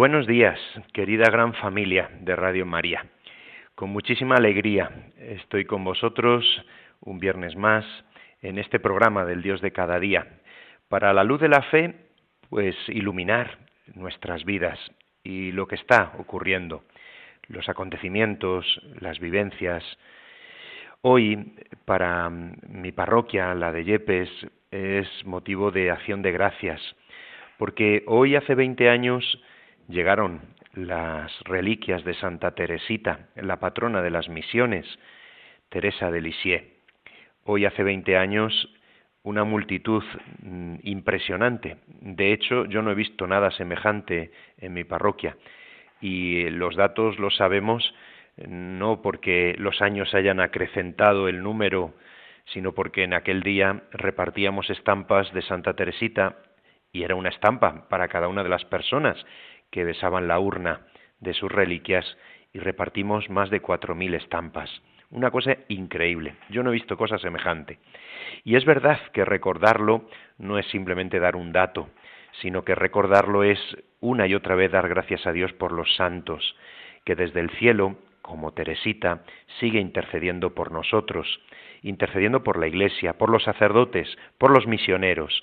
Buenos días, querida gran familia de Radio María. Con muchísima alegría estoy con vosotros un viernes más en este programa del Dios de cada día, para la luz de la fe, pues iluminar nuestras vidas y lo que está ocurriendo, los acontecimientos, las vivencias. Hoy, para mi parroquia, la de Yepes, es motivo de acción de gracias, porque hoy hace 20 años llegaron las reliquias de Santa Teresita, la patrona de las misiones, Teresa de Lisieux. Hoy hace 20 años una multitud mm, impresionante. De hecho, yo no he visto nada semejante en mi parroquia y los datos los sabemos no porque los años hayan acrecentado el número, sino porque en aquel día repartíamos estampas de Santa Teresita y era una estampa para cada una de las personas que besaban la urna de sus reliquias y repartimos más de cuatro mil estampas. Una cosa increíble. Yo no he visto cosa semejante. Y es verdad que recordarlo no es simplemente dar un dato, sino que recordarlo es una y otra vez dar gracias a Dios por los santos, que desde el cielo, como Teresita, sigue intercediendo por nosotros, intercediendo por la Iglesia, por los sacerdotes, por los misioneros.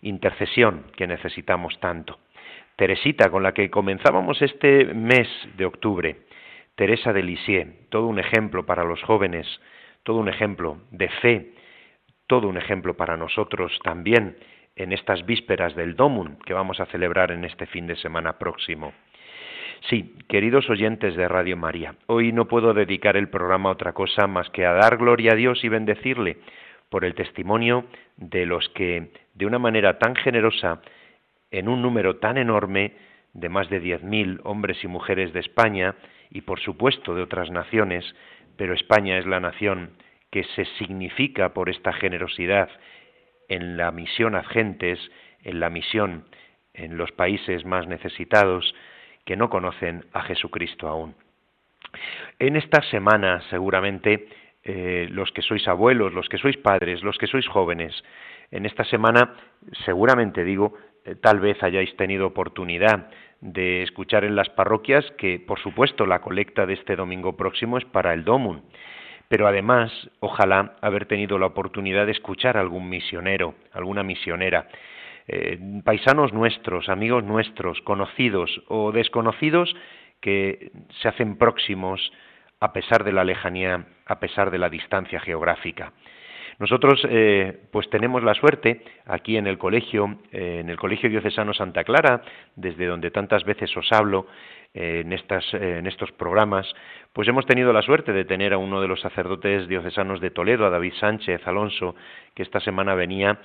Intercesión que necesitamos tanto. Teresita, con la que comenzábamos este mes de octubre, Teresa de Lisieux, todo un ejemplo para los jóvenes, todo un ejemplo de fe, todo un ejemplo para nosotros también en estas vísperas del Domun que vamos a celebrar en este fin de semana próximo. Sí, queridos oyentes de Radio María, hoy no puedo dedicar el programa a otra cosa más que a dar gloria a Dios y bendecirle por el testimonio de los que, de una manera tan generosa, en un número tan enorme de más de 10.000 hombres y mujeres de España y por supuesto de otras naciones, pero España es la nación que se significa por esta generosidad en la misión a gentes, en la misión en los países más necesitados que no conocen a Jesucristo aún. En esta semana, seguramente, eh, los que sois abuelos, los que sois padres, los que sois jóvenes, en esta semana, seguramente digo, tal vez hayáis tenido oportunidad de escuchar en las parroquias que, por supuesto, la colecta de este domingo próximo es para el Domun, pero además, ojalá haber tenido la oportunidad de escuchar a algún misionero, alguna misionera, eh, paisanos nuestros, amigos nuestros, conocidos o desconocidos que se hacen próximos a pesar de la lejanía, a pesar de la distancia geográfica. Nosotros, eh, pues tenemos la suerte aquí en el colegio, eh, en el Colegio Diocesano Santa Clara, desde donde tantas veces os hablo eh, en, estas, en estos programas, pues hemos tenido la suerte de tener a uno de los sacerdotes diocesanos de Toledo, a David Sánchez Alonso, que esta semana venía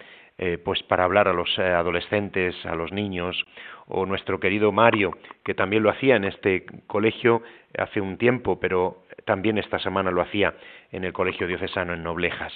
pues para hablar a los adolescentes, a los niños, o nuestro querido Mario, que también lo hacía en este colegio hace un tiempo, pero también esta semana lo hacía en el Colegio Diocesano en Noblejas.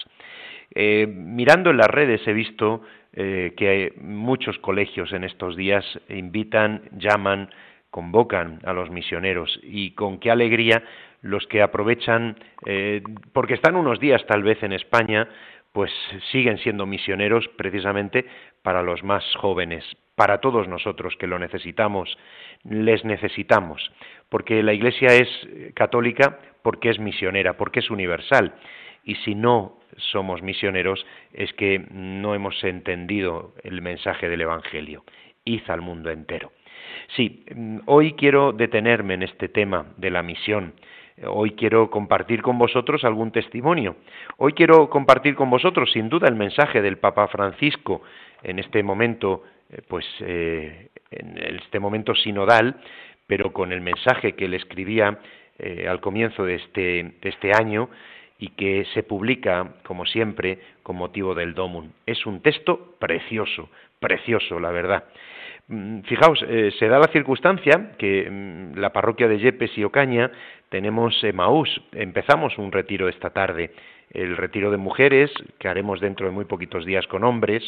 Eh, mirando en las redes he visto eh, que muchos colegios en estos días invitan, llaman, convocan a los misioneros y con qué alegría los que aprovechan, eh, porque están unos días tal vez en España, pues siguen siendo misioneros precisamente para los más jóvenes, para todos nosotros que lo necesitamos, les necesitamos, porque la Iglesia es católica, porque es misionera, porque es universal, y si no somos misioneros es que no hemos entendido el mensaje del Evangelio. Id al mundo entero. Sí, mm, hoy quiero detenerme en este tema de la misión. Hoy quiero compartir con vosotros algún testimonio. Hoy quiero compartir con vosotros, sin duda, el mensaje del Papa Francisco en este momento, eh, pues, eh, en este momento sinodal, pero con el mensaje que él escribía eh, al comienzo de este, de este año y que se publica, como siempre, con motivo del Domun. Es un texto precioso, precioso, la verdad. Mm, fijaos, eh, se da la circunstancia que mm, la parroquia de Yepes y Ocaña tenemos Emaús. Empezamos un retiro esta tarde, el retiro de mujeres, que haremos dentro de muy poquitos días con hombres,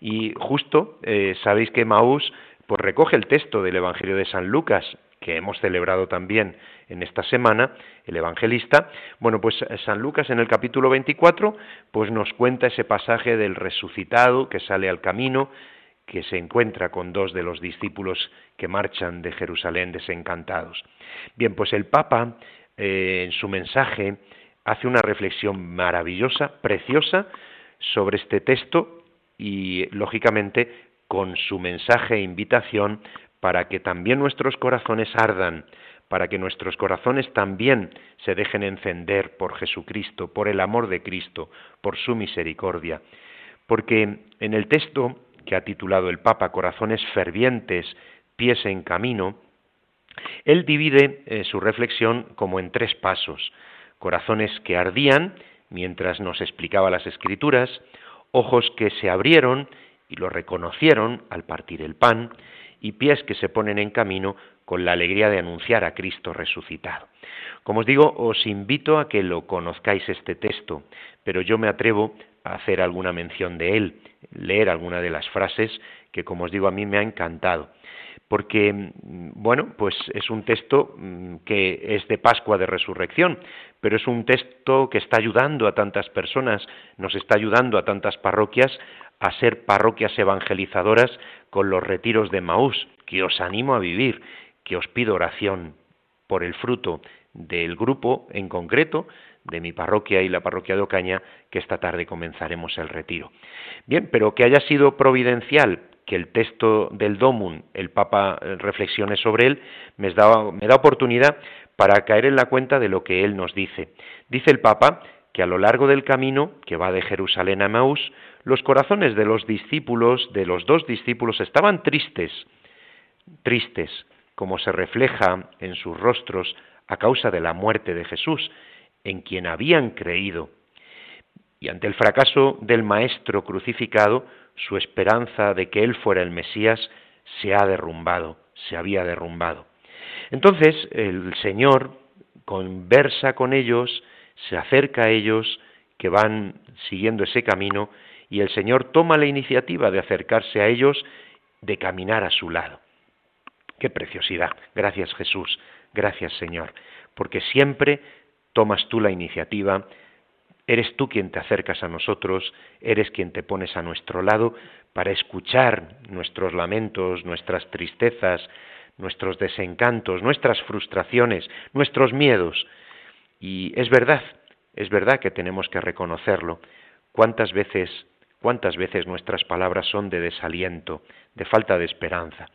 y justo eh, sabéis que Emaús pues recoge el texto del Evangelio de San Lucas, que hemos celebrado también en esta semana, el evangelista, bueno, pues San Lucas en el capítulo 24, pues nos cuenta ese pasaje del resucitado que sale al camino, que se encuentra con dos de los discípulos que marchan de Jerusalén desencantados. Bien, pues el Papa eh, en su mensaje hace una reflexión maravillosa, preciosa, sobre este texto y, lógicamente, con su mensaje e invitación para que también nuestros corazones ardan, para que nuestros corazones también se dejen encender por Jesucristo, por el amor de Cristo, por su misericordia. Porque en el texto que ha titulado el Papa Corazones fervientes, pies en camino, él divide eh, su reflexión como en tres pasos. Corazones que ardían mientras nos explicaba las escrituras, ojos que se abrieron y lo reconocieron al partir el pan, y pies que se ponen en camino con la alegría de anunciar a Cristo resucitado. Como os digo, os invito a que lo conozcáis este texto, pero yo me atrevo a hacer alguna mención de él, leer alguna de las frases que, como os digo, a mí me ha encantado porque, mm, bueno, pues es un texto mm, que es de Pascua de Resurrección, pero es un texto que está ayudando a tantas personas, nos está ayudando a tantas parroquias a ser parroquias evangelizadoras con los retiros de Maús, que os animo a vivir, que os pido oración por el fruto del grupo en concreto, de mi parroquia y la parroquia de Ocaña, que esta tarde comenzaremos el retiro. Bien, pero que haya sido providencial que el texto del Domum, el Papa eh, reflexione sobre él, me da, me da oportunidad para caer en la cuenta de lo que él nos dice. Dice el Papa que a lo largo del camino que va de Jerusalén a Maús, los corazones de los discípulos, de los dos discípulos, estaban tristes, tristes, como se refleja en sus rostros a causa de la muerte de Jesús, en quien habían creído. Y ante el fracaso del Maestro crucificado, su esperanza de que él fuera el Mesías se ha derrumbado, se había derrumbado. Entonces el Señor conversa con ellos, se acerca a ellos que van siguiendo ese camino y el Señor toma la iniciativa de acercarse a ellos, de caminar a su lado. Qué preciosidad. Gracias Jesús, gracias Señor, porque siempre tomas tú la iniciativa, Eres tú quien te acercas a nosotros, eres quien te pones a nuestro lado para escuchar nuestros lamentos, nuestras tristezas, nuestros desencantos, nuestras frustraciones, nuestros miedos. Y es verdad, es verdad que tenemos que reconocerlo. ¿Cuántas veces, cuántas veces nuestras palabras son de desaliento, de falta de esperanza?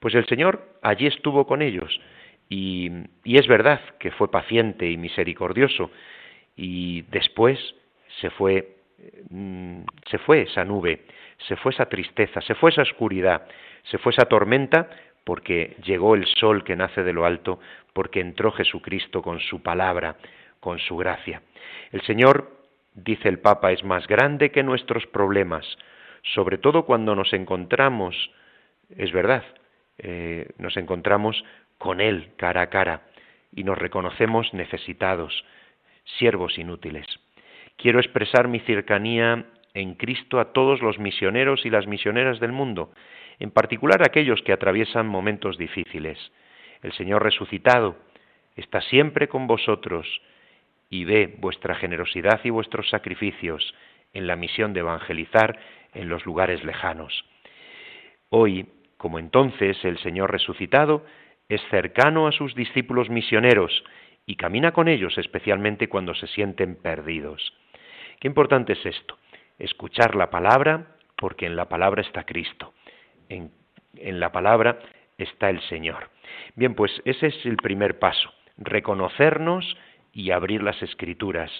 Pues el Señor allí estuvo con ellos y, es verdad que fue paciente y misericordioso, y después se fue mm, se fue esa nube, se fue esa tristeza, se fue esa oscuridad, se fue esa tormenta porque llegó el sol que nace de lo alto, porque entró Jesucristo con su palabra, con su gracia. El Señor, dice el Papa, es más grande que nuestros problemas, sobre todo cuando nos encontramos, es verdad, eh, nos encontramos con Él cara a cara y nos reconocemos necesitados, siervos inútiles. Quiero expresar mi cercanía en Cristo a todos los misioneros y las misioneras del mundo, en particular aquellos que atraviesan momentos difíciles. El Señor resucitado está siempre con vosotros y ve vuestra generosidad y vuestros sacrificios en la misión de evangelizar en los lugares lejanos. Hoy, como entonces, el Señor resucitado es cercano a sus discípulos misioneros y camina con ellos, especialmente cuando se sienten perdidos. Qué importante es esto, escuchar la palabra, porque en la palabra está Cristo, en, la palabra está el Señor. Bien, pues ese es el primer paso, reconocernos y abrir las escrituras,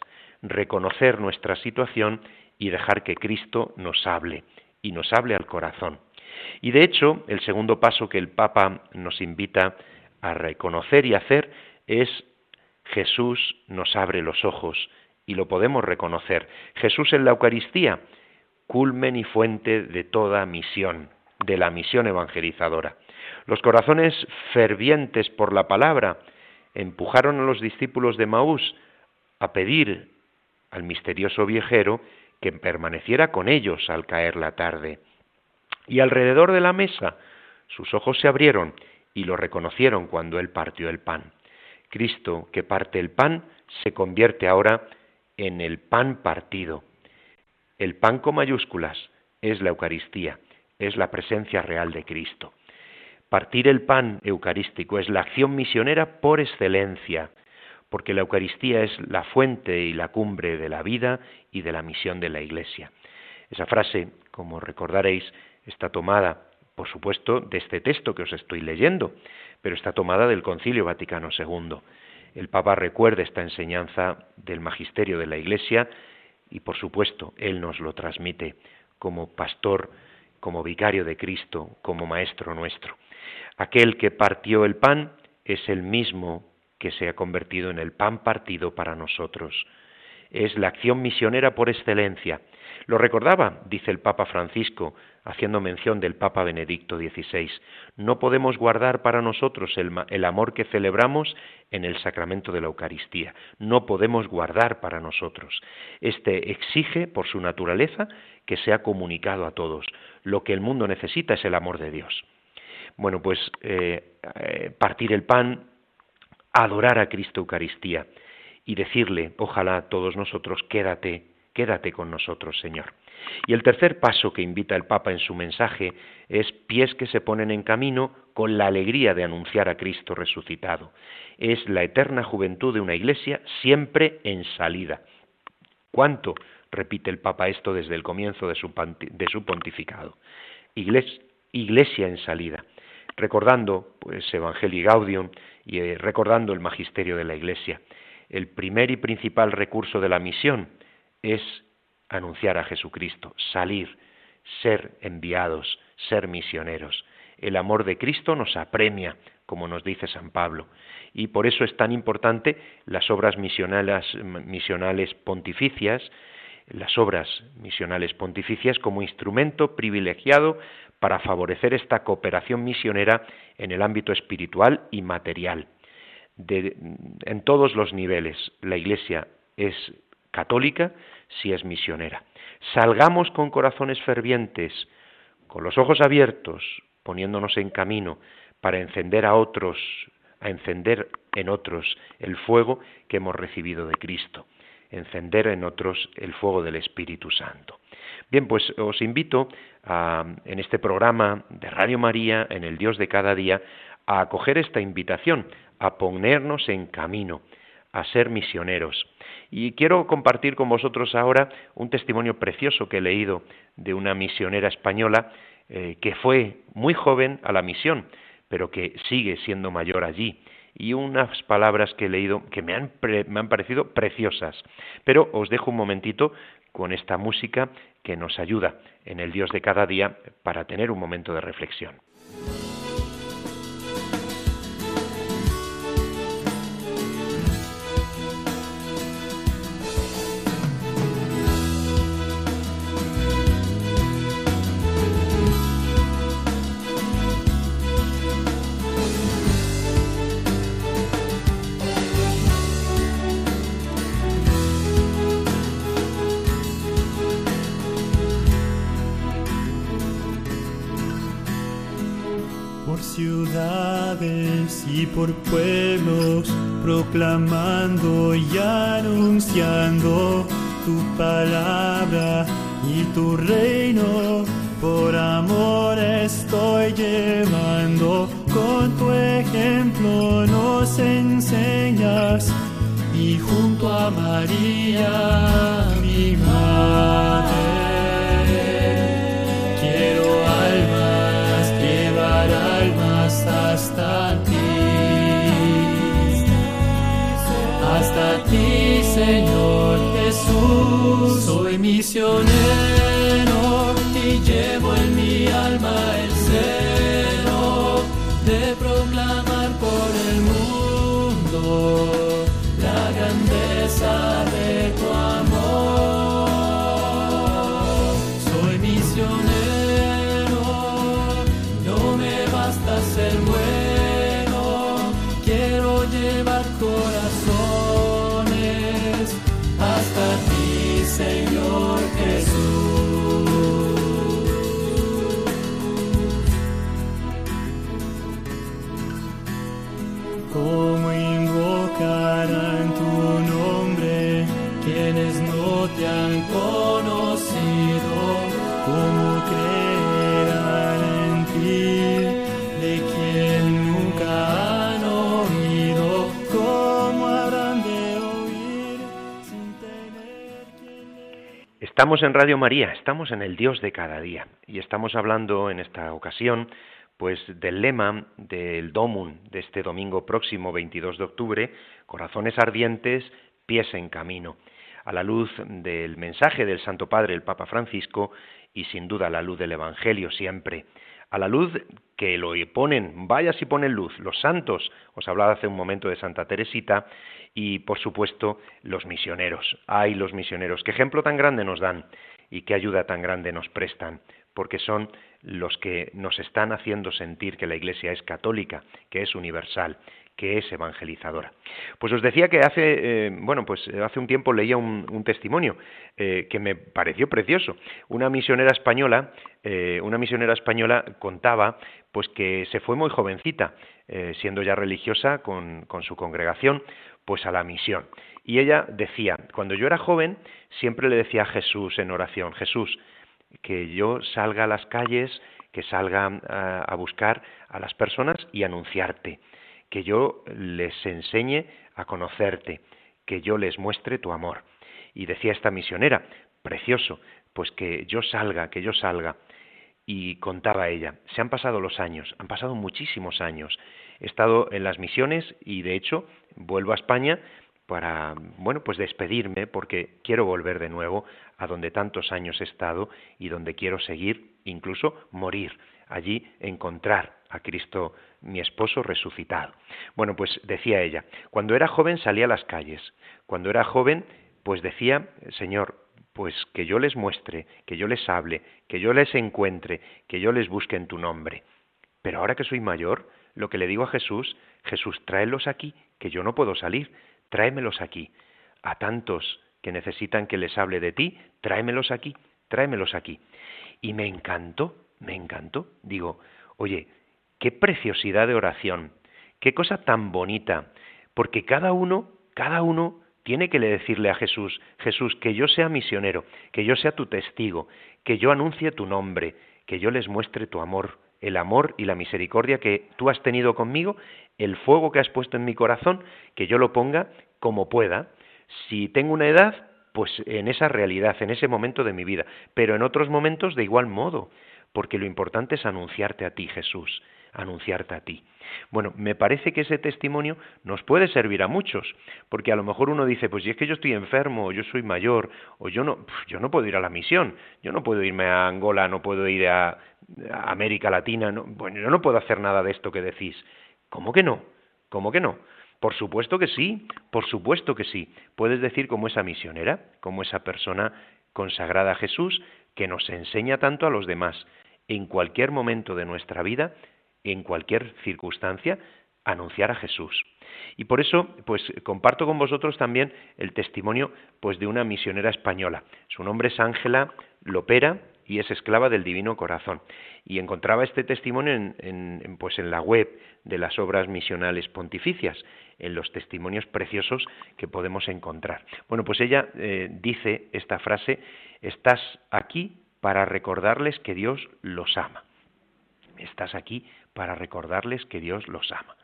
reconocer nuestra situación y dejar que Cristo nos hable, y nos hable al corazón. Y de hecho, el segundo paso que el Papa nos invita a reconocer y hacer es Jesús nos abre los ojos y lo podemos reconocer. Jesús en la Eucaristía, culmen y fuente de toda misión. De la misión evangelizadora. Los corazones fervientes por la palabra empujaron a los discípulos de Maús a pedir al misterioso viajero que permaneciera con ellos al caer la tarde. Y alrededor de la mesa sus ojos se abrieron y lo reconocieron cuando él partió el pan. Cristo, que parte el pan, se convierte ahora en el pan partido. El pan con mayúsculas es la Eucaristía, es la presencia real de Cristo. Partir el pan eucarístico es la acción misionera por excelencia, porque la Eucaristía es la fuente y la cumbre de la vida y de la misión de la Iglesia. Esa frase, como recordaréis, está tomada, por supuesto, de este texto que os estoy leyendo, pero está tomada del Concilio Vaticano II. El Papa recuerda esta enseñanza del magisterio de la Iglesia y, por supuesto, él nos lo transmite como pastor, como vicario de Cristo, como maestro nuestro. Aquel que partió el pan es el mismo que se ha convertido en el pan partido para nosotros. Es la acción misionera por excelencia. Lo recordaba, dice el Papa Francisco, haciendo mención del Papa Benedicto XVI. No podemos guardar para nosotros el, el, amor que celebramos en el sacramento de la Eucaristía. No podemos guardar para nosotros. Este exige, por su naturaleza, que sea comunicado a todos. Lo que el mundo necesita es el amor de Dios. Bueno, pues eh, eh, partir el pan, adorar a Cristo Eucaristía y decirle, ojalá todos nosotros, quédate, quédate con nosotros, Señor. Y el tercer paso que invita el Papa en su mensaje es pies que se ponen en camino con la alegría de anunciar a Cristo resucitado. Es la eterna juventud de una iglesia siempre en salida. ¿Cuánto? repite el Papa esto desde el comienzo de su, pontificado. Iglesia, iglesia en salida recordando pues Evangelii Gaudium y eh, recordando el magisterio de la Iglesia. El primer y principal recurso de la misión es anunciar a Jesucristo, salir, ser enviados, ser misioneros. El amor de Cristo nos apremia, como nos dice San Pablo, y por eso es tan importante las obras misionales, misionales pontificias, las obras misionales pontificias como instrumento privilegiado para favorecer esta cooperación misionera en el ámbito espiritual y material. en todos los niveles la Iglesia es católica si es misionera. Salgamos con corazones fervientes, con los ojos abiertos, poniéndonos en camino para encender a otros, a encender en otros el fuego que hemos recibido de Cristo, encender en otros el fuego del Espíritu Santo. Bien, pues os invito en este programa de Radio María, en el Dios de cada día, a acoger esta invitación, a ponernos en camino, a ser misioneros. Y quiero compartir con vosotros ahora un testimonio precioso que he leído de una misionera española eh, que fue muy joven a la misión, pero que sigue siendo mayor allí. Y unas palabras que he leído que me han, me han parecido preciosas. Pero os dejo un momentito con esta música que nos ayuda en el Dios de cada día para tener un momento de reflexión. Y por pueblos, proclamando y anunciando tu palabra y tu reino. Por amor estoy llevando, con tu ejemplo nos enseñas y junto a María, mi madre. Señor Jesús. Soy misionero y llevo en mi alma el celo de proclamar por el mundo la grandeza Estamos en Radio María, estamos en el Dios de cada día. Y estamos hablando en esta ocasión pues del lema del Domum de este domingo próximo 22 de octubre, corazones ardientes, pies en camino, a la luz del mensaje del Santo Padre el Papa Francisco y sin duda a la luz del Evangelio siempre, a la luz que lo ponen, vaya si ponen luz, los santos, os hablaba hace un momento de Santa Teresita, y por supuesto los misioneros. Ay, los misioneros, qué ejemplo tan grande nos dan y qué ayuda tan grande nos prestan, porque son los que nos están haciendo sentir que la Iglesia es católica, que es universal, que es evangelizadora. Pues os decía que hace, eh, bueno, pues hace un tiempo leía un, testimonio eh, que me pareció precioso. Una misionera española, eh, una misionera española contaba, pues que se fue muy jovencita, siendo ya religiosa con, con su congregación, pues a la misión. Y ella decía, cuando yo era joven, siempre le decía a Jesús en oración, Jesús, que yo salga a las calles, que salga a, buscar a las personas y anunciarte, que yo les enseñe a conocerte, que yo les muestre tu amor. Y decía esta misionera, precioso, pues que yo salga, que yo salga. Y contaba ella, se han pasado los años, han pasado muchísimos años, He estado en las misiones y de hecho vuelvo a España para, bueno, pues despedirme porque quiero volver de nuevo a donde tantos años he estado y donde quiero seguir, incluso morir, allí encontrar a Cristo mi esposo resucitado. Bueno, pues decía ella, cuando era joven salía a las calles, cuando era joven pues decía, Señor, pues que yo les muestre, que yo les hable, que yo les encuentre, que yo les busque en tu nombre. Pero ahora que soy mayor, lo que le digo a Jesús, Jesús, tráelos aquí, que yo no puedo salir, tráemelos aquí. A tantos que necesitan que les hable de ti, tráemelos aquí, tráemelos aquí. Y me encantó, me encantó. Digo, oye, qué preciosidad de oración, qué cosa tan bonita, porque cada uno, cada uno tiene que decirle a Jesús, Jesús, que yo sea misionero, que yo sea tu testigo, que yo anuncie tu nombre, que yo les muestre tu amor, el amor y la misericordia que tú has tenido conmigo, el fuego que has puesto en mi corazón, que yo lo ponga como pueda. Si tengo una edad, pues en esa realidad, en ese momento de mi vida, pero en otros momentos de igual modo, porque lo importante es anunciarte a ti, Jesús, anunciarte a ti. Bueno, me parece que ese testimonio nos puede servir a muchos, porque a lo mejor uno dice, pues si es que yo estoy enfermo, o yo soy mayor, o yo no, yo no puedo ir a la misión, yo no puedo irme a Angola, no puedo ir a, América Latina, no, bueno, yo no puedo hacer nada de esto que decís. ¿Cómo que no? ¿Cómo que no? Por supuesto que sí, por supuesto que sí. Puedes decir como esa misionera, como esa persona consagrada a Jesús, que nos enseña tanto a los demás. En cualquier momento de nuestra vida, en cualquier circunstancia, anunciar a Jesús. Y por eso, pues comparto con vosotros también el testimonio pues de una misionera española. Su nombre es Ángela Lopera y es esclava del Divino Corazón. Y encontraba este testimonio en, pues en la web de las obras misionales pontificias, en los testimonios preciosos que podemos encontrar. Bueno, pues ella eh, dice esta frase, estás aquí para recordarles que Dios los ama. Estás aquí para recordarles que Dios los ama.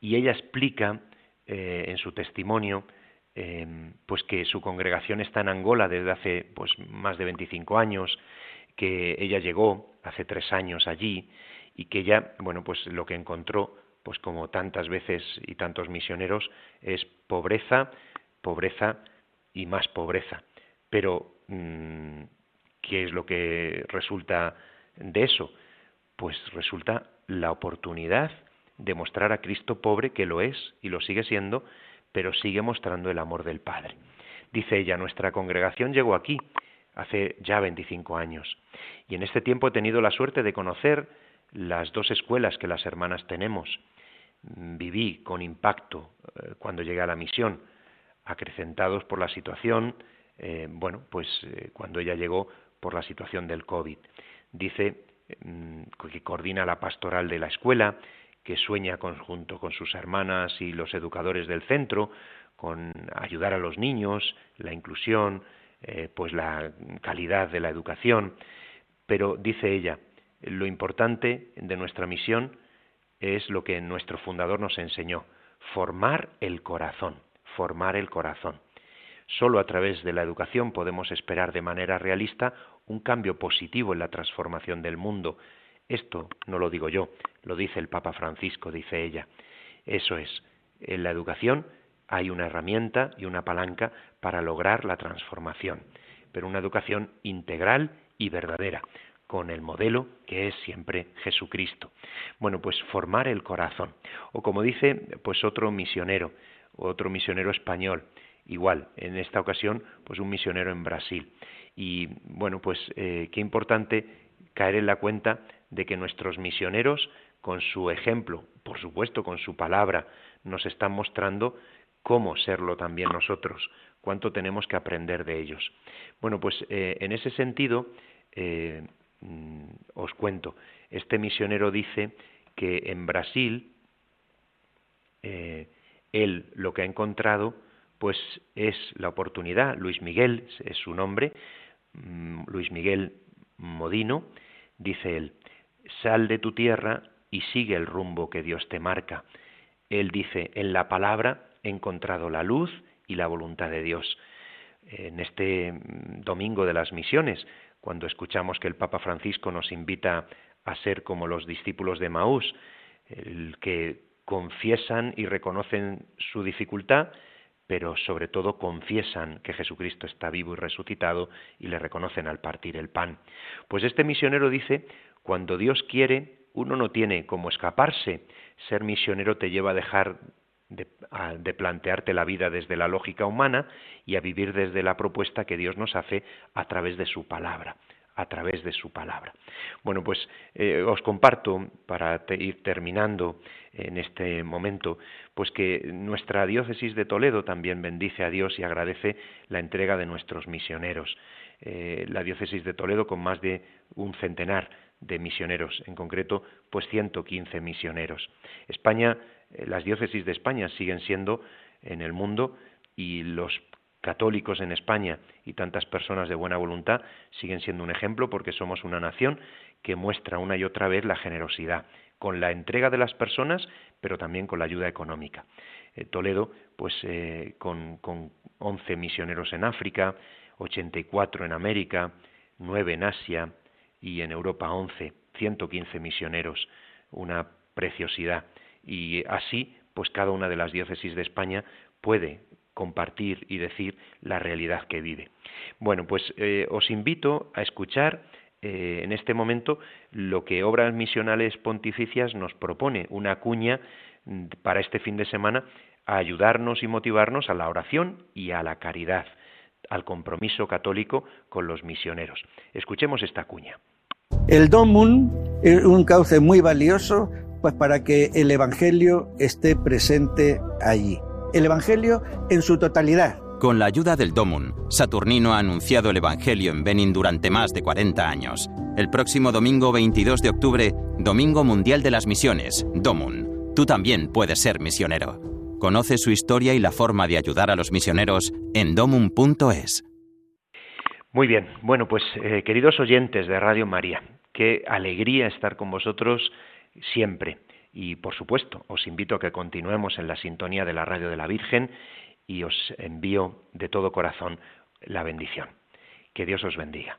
Y ella explica eh, en su testimonio eh, pues que su congregación está en Angola desde hace pues más de 25 años, que ella llegó hace tres años allí y que ella, bueno, pues lo que encontró, pues como tantas veces y tantos misioneros, es pobreza, pobreza y más pobreza. Pero, mm, ¿qué es lo que resulta de eso? Pues resulta la oportunidad de mostrar a Cristo pobre, que lo es y lo sigue siendo, pero sigue mostrando el amor del Padre. Dice ella, nuestra congregación llegó aquí hace ya 25 años. Y en este tiempo he tenido la suerte de conocer las dos escuelas que las hermanas tenemos. Viví con impacto eh, cuando llegué a la misión, acrecentados por la situación, eh, bueno, pues eh, cuando ella llegó por la situación del COVID. Dice que coordina la pastoral de la escuela, que sueña conjunto con sus hermanas y los educadores del centro, con ayudar a los niños, la inclusión, eh, pues la calidad de la educación, pero dice ella, lo importante de nuestra misión es lo que nuestro fundador nos enseñó, formar el corazón, formar el corazón. Solo a través de la educación podemos esperar de manera realista un cambio positivo en la transformación del mundo. Esto no lo digo yo, lo dice el Papa Francisco, dice ella. Eso es, en la educación hay una herramienta y una palanca para lograr la transformación, pero una educación integral y verdadera, con el modelo que es siempre Jesucristo. Bueno, pues formar el corazón. O como dice, pues otro misionero, otro misionero español, igual, en esta ocasión, pues un misionero en Brasil. Y bueno, pues eh, qué importante caer en la cuenta de que nuestros misioneros, con su ejemplo, por supuesto con su palabra, nos están mostrando cómo serlo también nosotros, cuánto tenemos que aprender de ellos. Bueno, pues eh, en ese sentido, eh, mm, os cuento, este misionero dice que en Brasil, él lo que ha encontrado, pues es la oportunidad, Luis Miguel es su nombre, mm, Luis Miguel Modino, dice él, sal de tu tierra y sigue el rumbo que Dios te marca. Él dice, en la palabra he encontrado la luz y la voluntad de Dios. En este mm, domingo de las misiones, cuando escuchamos que el Papa Francisco nos invita a ser como los discípulos de Maús, el que confiesan y reconocen su dificultad, pero sobre todo confiesan que Jesucristo está vivo y resucitado y le reconocen al partir el pan. Pues este misionero dice, cuando Dios quiere, uno no tiene cómo escaparse. Ser misionero te lleva a dejar de, plantearte la vida desde la lógica humana y a vivir desde la propuesta que Dios nos hace a través de su palabra a través de su palabra. Bueno, pues eh, os comparto, para ir terminando en este momento, pues que nuestra diócesis de Toledo también bendice a Dios y agradece la entrega de nuestros misioneros. Eh, la diócesis de Toledo con más de un centenar de misioneros, en concreto, pues 115 misioneros. España, eh, las diócesis de España siguen siendo en el mundo y los católicos en España y tantas personas de buena voluntad siguen siendo un ejemplo porque somos una nación que muestra una y otra vez la generosidad, con la entrega de las personas, pero también con la ayuda económica. Eh, Toledo, pues eh, con, con 11 misioneros en África, 84 en América, 9 en Asia y en Europa 11, 115 misioneros, una preciosidad. Y así, pues cada una de las diócesis de España puede compartir y decir la realidad que vive. Bueno, pues eh, os invito a escuchar eh, en este momento lo que Obras Misionales Pontificias nos propone, una cuña mm, para este fin de semana a ayudarnos y motivarnos a la oración y a la caridad, al compromiso católico con los misioneros. Escuchemos esta cuña. El Domun es un cauce muy valioso pues para que el Evangelio esté presente allí el Evangelio en su totalidad. Con la ayuda del Domun, Saturnino ha anunciado el Evangelio en Benin durante más de 40 años. El próximo domingo 22 de octubre, Domingo Mundial de las Misiones, Domun. Tú también puedes ser misionero. Conoce su historia y la forma de ayudar a los misioneros en domun.es. Muy bien, bueno, pues eh, queridos oyentes de Radio María, qué alegría estar con vosotros siempre. Y por supuesto, os invito a que continuemos en la sintonía de la radio de la Virgen y os envío de todo corazón la bendición. Que Dios os bendiga.